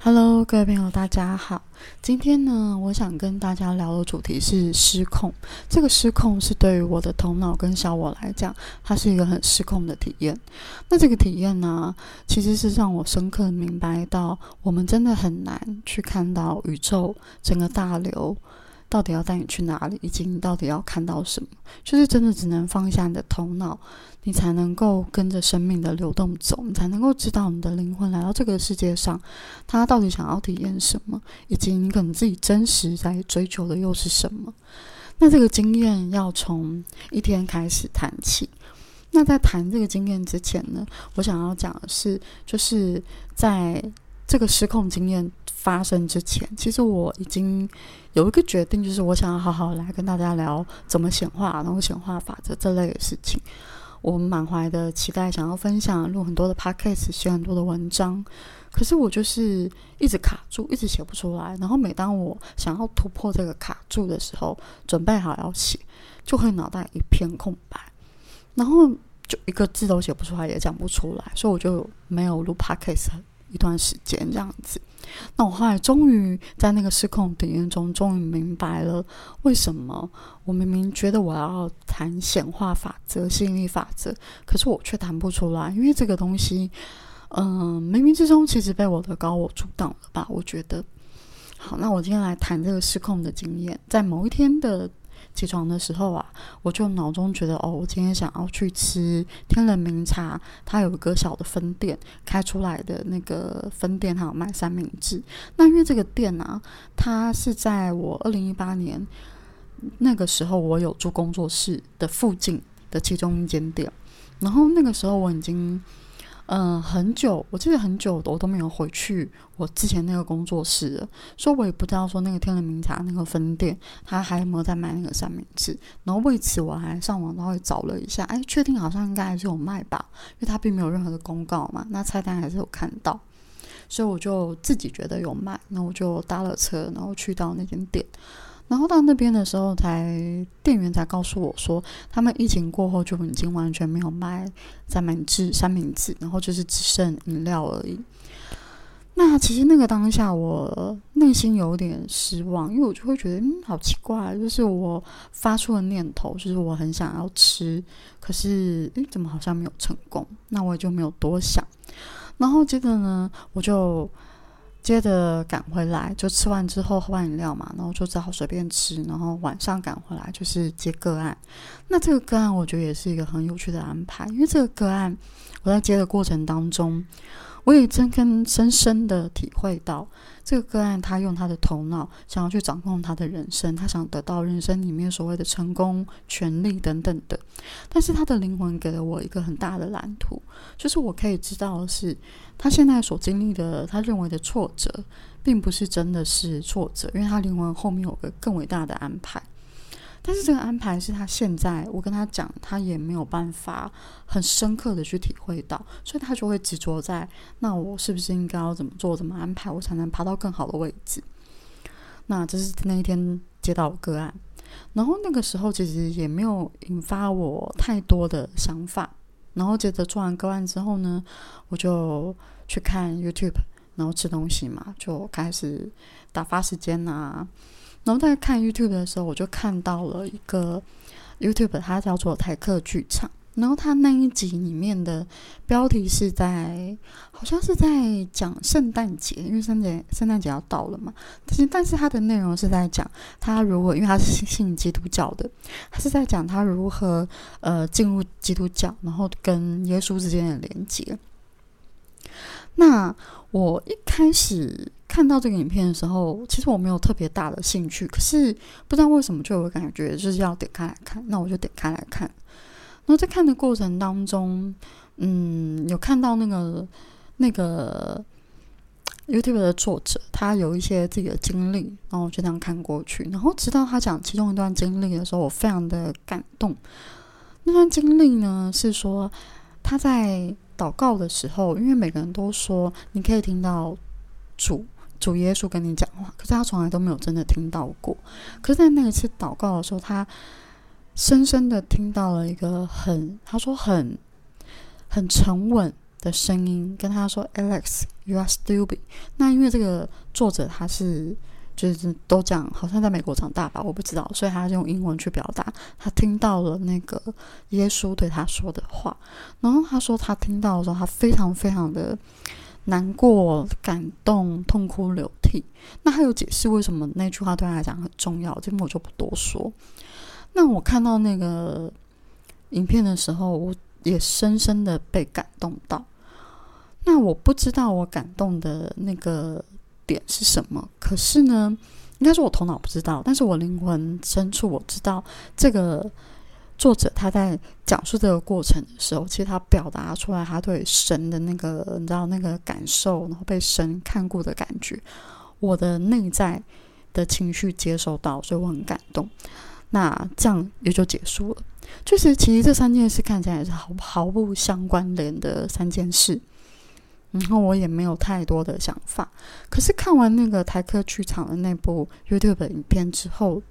Hello，各位朋友，大家好。今天呢，我想跟大家聊的主题是失控。这个失控是对于我的头脑跟小我来讲，它是一个很失控的体验。那这个体验呢，其实是让我深刻明白到，我们真的很难去看到宇宙整个大流。到底要带你去哪里，以及你到底要看到什么？就是真的只能放下你的头脑，你才能够跟着生命的流动走，你才能够知道你的灵魂来到这个世界上，他到底想要体验什么，以及你可能自己真实在追求的又是什么。那这个经验要从一天开始谈起。那在谈这个经验之前呢，我想要讲的是，就是在这个失控经验。发生之前，其实我已经有一个决定，就是我想要好好来跟大家聊怎么显化，然后显化法则这类的事情。我满怀的期待，想要分享，录很多的 podcast，写很多的文章。可是我就是一直卡住，一直写不出来。然后每当我想要突破这个卡住的时候，准备好要写，就会脑袋一片空白，然后就一个字都写不出来，也讲不出来。所以我就没有录 podcast 一段时间，这样子。那我后来终于在那个失控体验中，终于明白了为什么我明明觉得我要谈显化法则、吸引力法则，可是我却谈不出来，因为这个东西，嗯，冥冥之中其实被我的高我阻挡了吧？我觉得。好，那我今天来谈这个失控的经验，在某一天的。起床的时候啊，我就脑中觉得，哦，我今天想要去吃天人茗茶，它有一个小的分店开出来的那个分店，还有卖三明治。那因为这个店呢，它是在我二零一八年那个时候，我有住工作室的附近的其中一间店，然后那个时候我已经。嗯，很久，我记得很久，我都没有回去我之前那个工作室了。所以我也不知道说那个天人茗茶那个分店，他还有没有在卖那个三明治。然后为此我还上网然后找了一下，哎，确定好像应该还是有卖吧，因为他并没有任何的公告嘛。那菜单还是有看到，所以我就自己觉得有卖，那我就搭了车，然后去到那间店。然后到那边的时候，才店员才告诉我说，他们疫情过后就已经完全没有卖三明治、三明治，然后就是只剩饮料而已。那其实那个当下，我内心有点失望，因为我就会觉得，嗯，好奇怪，就是我发出的念头，就是我很想要吃，可是，诶，怎么好像没有成功？那我也就没有多想。然后接着呢，我就。接着赶回来，就吃完之后喝完饮料嘛，然后就只好随便吃。然后晚上赶回来就是接个案。那这个个案我觉得也是一个很有趣的安排，因为这个个案我在接的过程当中。我也真跟深深的体会到，这个个案他用他的头脑想要去掌控他的人生，他想得到人生里面所谓的成功、权利等等的。但是他的灵魂给了我一个很大的蓝图，就是我可以知道的是，他现在所经历的他认为的挫折，并不是真的是挫折，因为他灵魂后面有个更伟大的安排。但是这个安排是他现在，我跟他讲，他也没有办法很深刻的去体会到，所以他就会执着在那我是不是应该要怎么做、怎么安排，我才能爬到更好的位置？那这是那一天接到个案，然后那个时候其实也没有引发我太多的想法，然后接着做完个案之后呢，我就去看 YouTube，然后吃东西嘛，就开始打发时间啊。然后在看 YouTube 的时候，我就看到了一个 YouTube，它叫做台客剧场。然后它那一集里面的标题是在，好像是在讲圣诞节，因为圣诞圣诞节要到了嘛。但是，但是它的内容是在讲他如果，因为他是信基督教的，他是在讲他如何呃进入基督教，然后跟耶稣之间的连接。那我一开始。看到这个影片的时候，其实我没有特别大的兴趣，可是不知道为什么就有感觉就是要点开来看，那我就点开来看。然后在看的过程当中，嗯，有看到那个那个 YouTube 的作者，他有一些自己的经历，然后我就这样看过去。然后直到他讲其中一段经历的时候，我非常的感动。那段经历呢，是说他在祷告的时候，因为每个人都说你可以听到主。主耶稣跟你讲话，可是他从来都没有真的听到过。可是，在那一次祷告的时候，他深深的听到了一个很，他说很很沉稳的声音，跟他说：“Alex，You are stupid。那因为这个作者他是就是都讲，好像在美国长大吧，我不知道，所以他用英文去表达。他听到了那个耶稣对他说的话，然后他说他听到的时候，他非常非常的难过、感动、痛哭流涕。那他有解释为什么那句话对他来讲很重要，这边我就不多说。那我看到那个影片的时候，我也深深的被感动到。那我不知道我感动的那个点是什么，可是呢，应该说我头脑不知道，但是我灵魂深处我知道，这个作者他在讲述这个过程的时候，其实他表达出来他对神的那个你知道那个感受，然后被神看顾的感觉，我的内在的情绪接收到，所以我很感动。那这样也就结束了。就是其实这三件事看起来是毫毫不相关联的三件事。然后我也没有太多的想法，可是看完那个台客剧场的那部 YouTube 影片之后，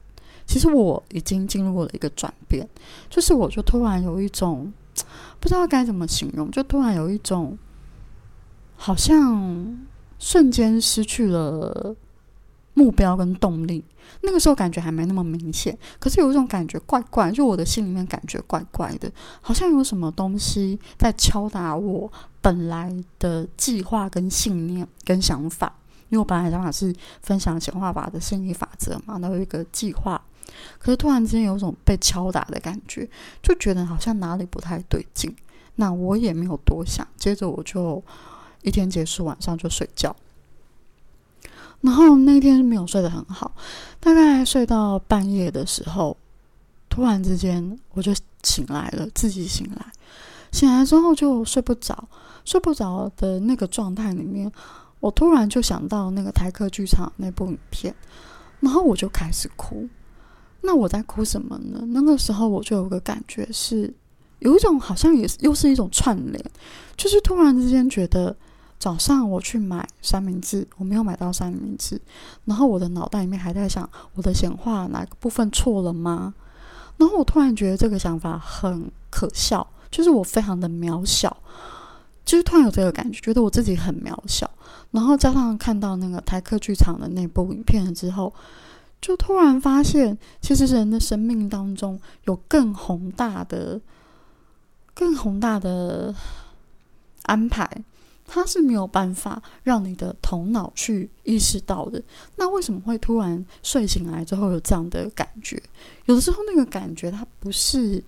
其实我已经进入了一个转变，就是我就突然有一种不知道该怎么形容，就突然有一种好像瞬间失去了。目标跟动力，那个时候感觉还没那么明显，可是有一种感觉怪怪，就我的心里面感觉怪怪的，好像有什么东西在敲打我本来的计划跟信念跟想法。因为我本来想法是分享显化法的心理法则嘛，那有一个计划，可是突然之间有种被敲打的感觉，就觉得好像哪里不太对劲。那我也没有多想，接着我就一天结束，晚上就睡觉。然后那天没有睡得很好，大概睡到半夜的时候，突然之间我就醒来了，自己醒来。醒来之后就睡不着，睡不着的那个状态里面，我突然就想到那个台客剧场那部影片，然后我就开始哭。那我在哭什么呢？那个时候我就有个感觉是，有一种好像也是又是一种串联，就是突然之间觉得。早上我去买三明治，我没有买到三明治，然后我的脑袋里面还在想我的显化哪个部分错了吗？然后我突然觉得这个想法很可笑，就是我非常的渺小，就是突然有这个感觉，觉得我自己很渺小。然后加上看到那个台客剧场的那部影片了之后，就突然发现，其实人的生命当中有更宏大的、更宏大的安排。它是没有办法让你的头脑去意识到的。那为什么会突然睡醒来之后有这样的感觉？有的时候那个感觉它不是，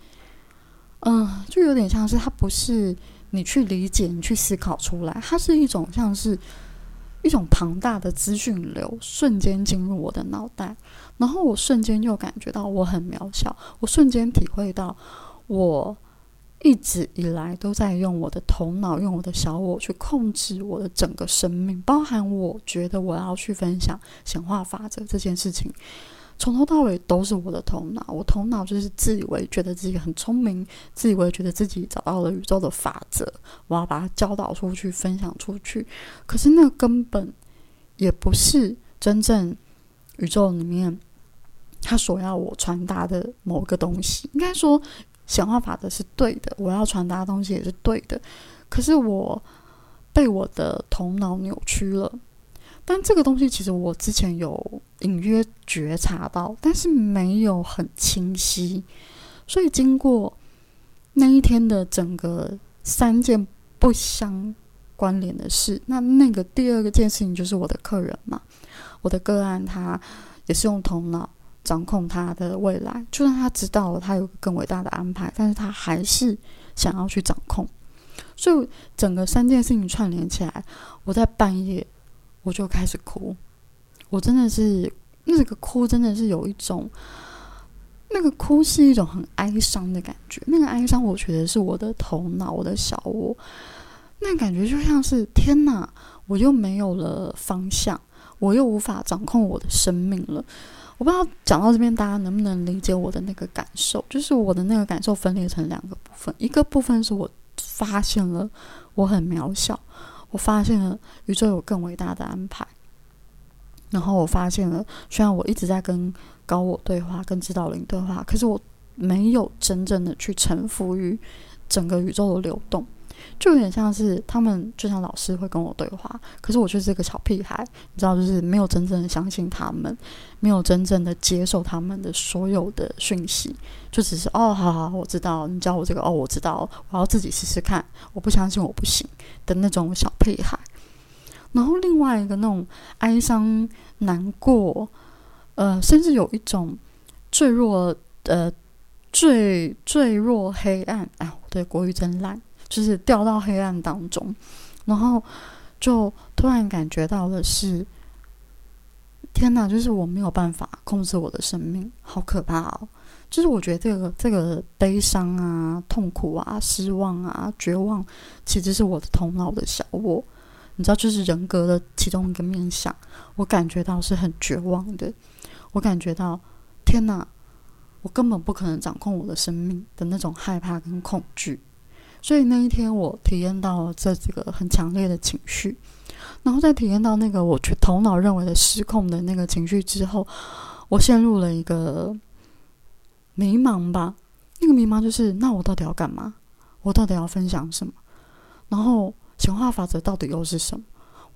嗯，就有点像是它不是你去理解、你去思考出来，它是一种像是一种庞大的资讯流瞬间进入我的脑袋，然后我瞬间又感觉到我很渺小，我瞬间体会到我。一直以来都在用我的头脑，用我的小我去控制我的整个生命，包含我觉得我要去分享显化法则这件事情，从头到尾都是我的头脑。我头脑就是自以为觉得自己很聪明，自以为觉得自己找到了宇宙的法则，我要把它教导出去，分享出去。可是那根本也不是真正宇宙里面他所要我传达的某个东西，应该说。显化法则是对的，我要传达的东西也是对的，可是我被我的头脑扭曲了。但这个东西其实我之前有隐约觉察到，但是没有很清晰。所以经过那一天的整个三件不相关联的事，那那个第二个件事情就是我的客人嘛，我的个案他也是用头脑。掌控他的未来，就算他知道了他有更伟大的安排，但是他还是想要去掌控。所以整个三件事情串联起来，我在半夜我就开始哭。我真的是那个哭，真的是有一种那个哭是一种很哀伤的感觉。那个哀伤，我觉得是我的头脑，我的小我，那感觉就像是天哪，我又没有了方向，我又无法掌控我的生命了。我不知道讲到这边，大家能不能理解我的那个感受？就是我的那个感受分裂成两个部分，一个部分是我发现了我很渺小，我发现了宇宙有更伟大的安排，然后我发现了，虽然我一直在跟高我对话、跟指导灵对话，可是我没有真正的去臣服于整个宇宙的流动。就有点像是他们就像老师会跟我对话，可是我就是个小屁孩，你知道，就是没有真正的相信他们，没有真正的接受他们的所有的讯息，就只是哦，好好，我知道你教我这个，哦，我知道，我要自己试试看，我不相信我不行的那种小屁孩。然后另外一个那种哀伤、难过，呃，甚至有一种坠落，呃，坠坠落黑暗。哎，我的国语真烂。就是掉到黑暗当中，然后就突然感觉到的是，天哪！就是我没有办法控制我的生命，好可怕哦！就是我觉得这个这个悲伤啊、痛苦啊、失望啊、绝望，其实是我的头脑的小我，你知道，就是人格的其中一个面相。我感觉到是很绝望的，我感觉到天哪！我根本不可能掌控我的生命的那种害怕跟恐惧。所以那一天，我体验到了这几个很强烈的情绪，然后在体验到那个我去头脑认为的失控的那个情绪之后，我陷入了一个迷茫吧。那个迷茫就是：那我到底要干嘛？我到底要分享什么？然后显化法则到底又是什么？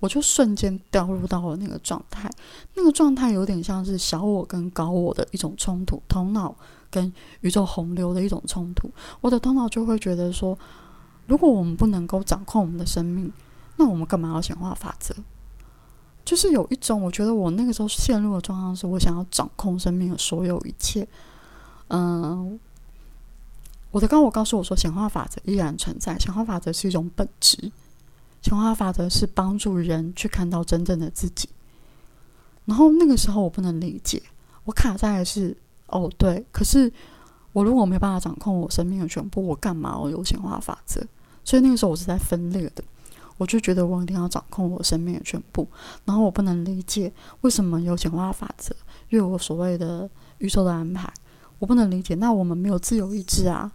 我就瞬间掉入到了那个状态。那个状态有点像是小我跟高我的一种冲突，头脑。跟宇宙洪流的一种冲突，我的头脑就会觉得说，如果我们不能够掌控我们的生命，那我们干嘛要显化法则？就是有一种，我觉得我那个时候陷入的状况是，我想要掌控生命的所有一切。嗯，我的高我告诉我说，显化法则依然存在，显化法则是一种本质，显化法则是帮助人去看到真正的自己。然后那个时候我不能理解，我卡在的是。哦，对，可是我如果没办法掌控我生命的全部，我干嘛要有显化法则？所以那个时候我是在分裂的，我就觉得我一定要掌控我生命的全部，然后我不能理解为什么有显化法则，又有所谓的宇宙的安排，我不能理解。那我们没有自由意志啊？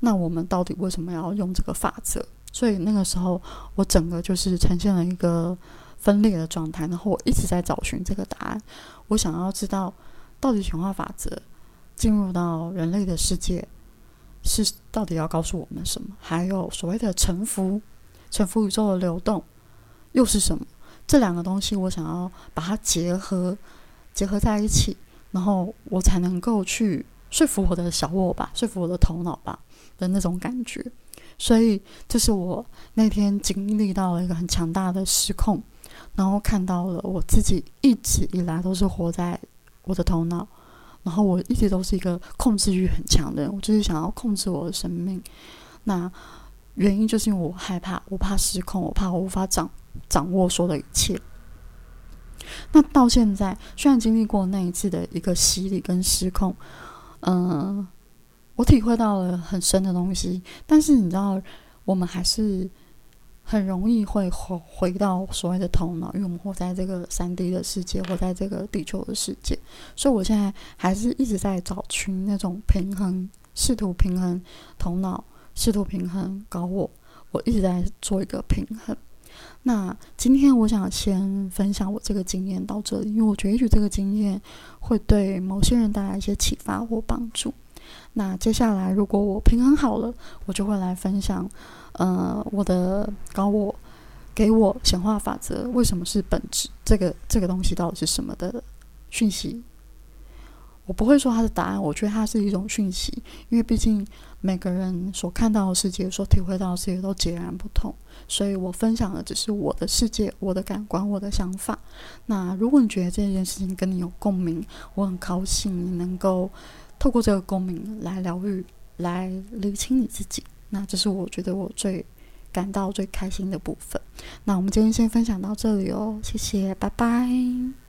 那我们到底为什么要用这个法则？所以那个时候我整个就是呈现了一个分裂的状态，然后我一直在找寻这个答案，我想要知道到底显化法则。进入到人类的世界，是到底要告诉我们什么？还有所谓的沉浮、沉浮宇宙的流动，又是什么？这两个东西，我想要把它结合、结合在一起，然后我才能够去说服我的小我吧，说服我的头脑吧的那种感觉。所以，这是我那天经历到了一个很强大的失控，然后看到了我自己一直以来都是活在我的头脑。然后我一直都是一个控制欲很强的人，我就是想要控制我的生命。那原因就是因为我害怕，我怕失控，我怕我无法掌掌握所有的一切。那到现在，虽然经历过那一次的一个洗礼跟失控，嗯，我体会到了很深的东西，但是你知道，我们还是。很容易会回回到所谓的头脑，因为我们活在这个三 D 的世界，活在这个地球的世界，所以我现在还是一直在找寻那种平衡，试图平衡头脑，试图平衡搞我，我一直在做一个平衡。那今天我想先分享我这个经验到这里，因为我觉得也许这个经验会对某些人带来一些启发或帮助。那接下来如果我平衡好了，我就会来分享。呃，我的高我给我显化法则，为什么是本质？这个这个东西到底是什么的讯息？我不会说它是答案，我觉得它是一种讯息，因为毕竟每个人所看到的世界、所体会到的世界都截然不同，所以我分享的只是我的世界、我的感官、我的想法。那如果你觉得这件事情跟你有共鸣，我很高兴你能够透过这个共鸣来疗愈、来理清你自己。那这是我觉得我最感到最开心的部分。那我们今天先分享到这里哦，谢谢，拜拜。